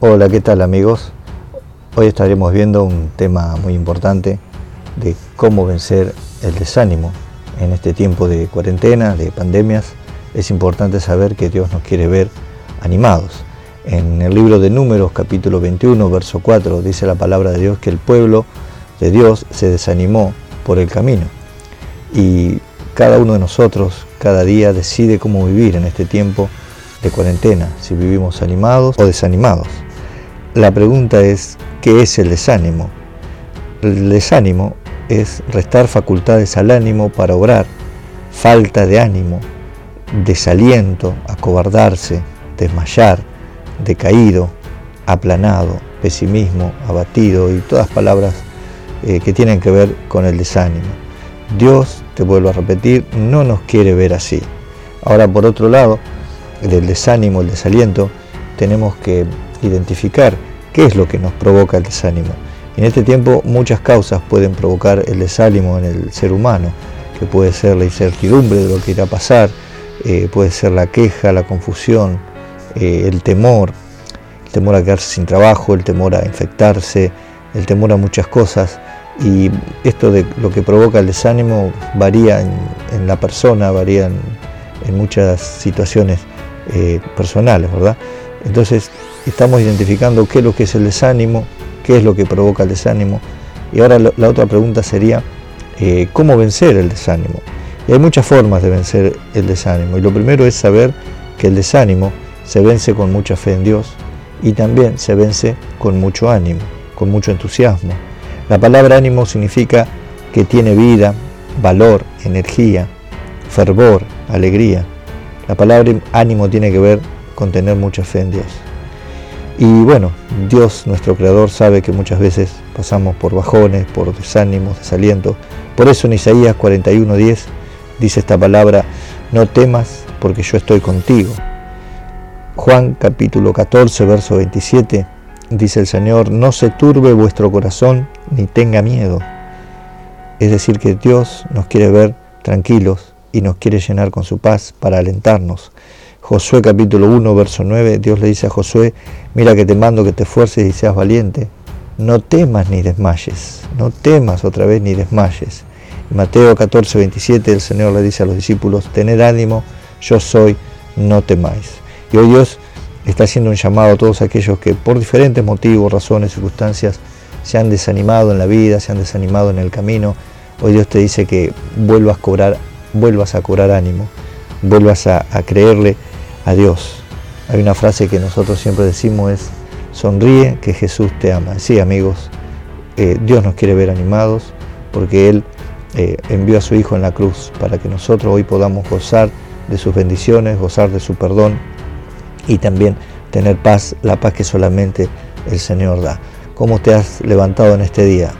Hola, ¿qué tal amigos? Hoy estaremos viendo un tema muy importante de cómo vencer el desánimo. En este tiempo de cuarentena, de pandemias, es importante saber que Dios nos quiere ver animados. En el libro de Números, capítulo 21, verso 4, dice la palabra de Dios que el pueblo de Dios se desanimó por el camino. Y cada uno de nosotros, cada día, decide cómo vivir en este tiempo de cuarentena, si vivimos animados o desanimados. La pregunta es, ¿qué es el desánimo? El desánimo es restar facultades al ánimo para obrar, falta de ánimo, desaliento, acobardarse, desmayar, decaído, aplanado, pesimismo, abatido y todas palabras eh, que tienen que ver con el desánimo. Dios, te vuelvo a repetir, no nos quiere ver así. Ahora, por otro lado, del desánimo, el desaliento, tenemos que identificar qué es lo que nos provoca el desánimo. En este tiempo muchas causas pueden provocar el desánimo en el ser humano, que puede ser la incertidumbre de lo que irá a pasar, eh, puede ser la queja, la confusión, eh, el temor, el temor a quedarse sin trabajo, el temor a infectarse, el temor a muchas cosas. Y esto de lo que provoca el desánimo varía en, la persona, varía en, muchas situaciones eh, personales, ¿verdad? Entonces estamos identificando qué es lo que es el desánimo, qué es lo que provoca el desánimo. Y ahora la otra pregunta sería, eh, ¿cómo vencer el desánimo? Y hay muchas formas de vencer el desánimo. Y lo primero es saber que el desánimo se vence con mucha fe en Dios y también se vence con mucho ánimo, con mucho entusiasmo. La palabra ánimo significa que tiene vida, valor, energía, fervor, alegría. La palabra ánimo tiene que ver con tener mucha fe en Dios. Y bueno, Dios, nuestro Creador, sabe que muchas veces pasamos por bajones, por desánimos, desalientos. Por eso en Isaías 41:10 dice esta palabra, no temas porque yo estoy contigo. Juan capítulo 14, verso 27, dice el Señor, no se turbe vuestro corazón ni tenga miedo. Es decir, que Dios nos quiere ver tranquilos y nos quiere llenar con su paz para alentarnos. Josué capítulo 1, verso 9, Dios le dice a Josué, mira que te mando que te esfuerces y seas valiente. No temas ni desmayes, no temas otra vez ni desmayes. Mateo 14, 27, el Señor le dice a los discípulos, tened ánimo, yo soy, no temáis. Y hoy Dios está haciendo un llamado a todos aquellos que por diferentes motivos, razones, circunstancias, se han desanimado en la vida, se han desanimado en el camino. Hoy Dios te dice que vuelvas a cobrar, vuelvas a ánimo, vuelvas a creerle a Dios. Hay una frase que nosotros siempre decimos es, sonríe que Jesús te ama. Sí, amigos, eh, Dios nos quiere ver animados porque Él eh, envió a su Hijo en la cruz para que nosotros hoy podamos gozar de sus bendiciones, gozar de su perdón y también tener paz, la paz que solamente el Señor da. ¿Cómo te has levantado en este día?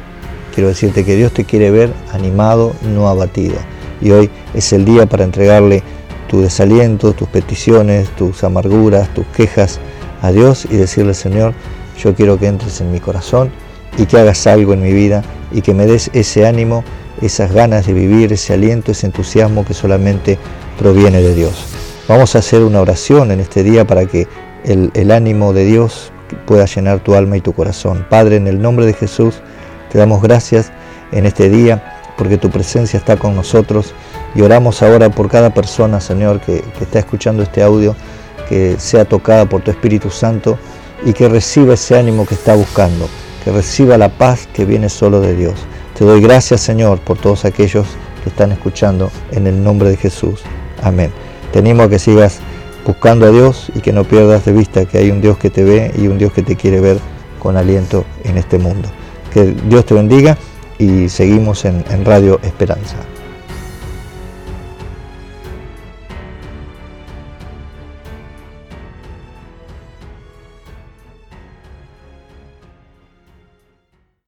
Quiero decirte que Dios te quiere ver animado, no abatido. Y hoy es el día para entregarle tu desaliento, tus peticiones, tus amarguras, tus quejas a Dios y decirle, Señor, yo quiero que entres en mi corazón y que hagas algo en mi vida y que me des ese ánimo, esas ganas de vivir, ese aliento, ese entusiasmo que solamente proviene de Dios. Vamos a hacer una oración en este día para que el, el ánimo de Dios pueda llenar tu alma y tu corazón. Padre, en el nombre de Jesús, te damos gracias en este día porque tu presencia está con nosotros y oramos ahora por cada persona, Señor, que, está escuchando este audio, que sea tocada por tu Espíritu Santo y que reciba ese ánimo que está buscando, que reciba la paz que viene solo de Dios. Te doy gracias, Señor, por todos aquellos que están escuchando en el nombre de Jesús. Amén. Te animo a que sigas buscando a Dios y que no pierdas de vista que hay un Dios que te ve y un Dios que te quiere ver con aliento en este mundo. Que Dios te bendiga y seguimos en, en Radio Esperanza.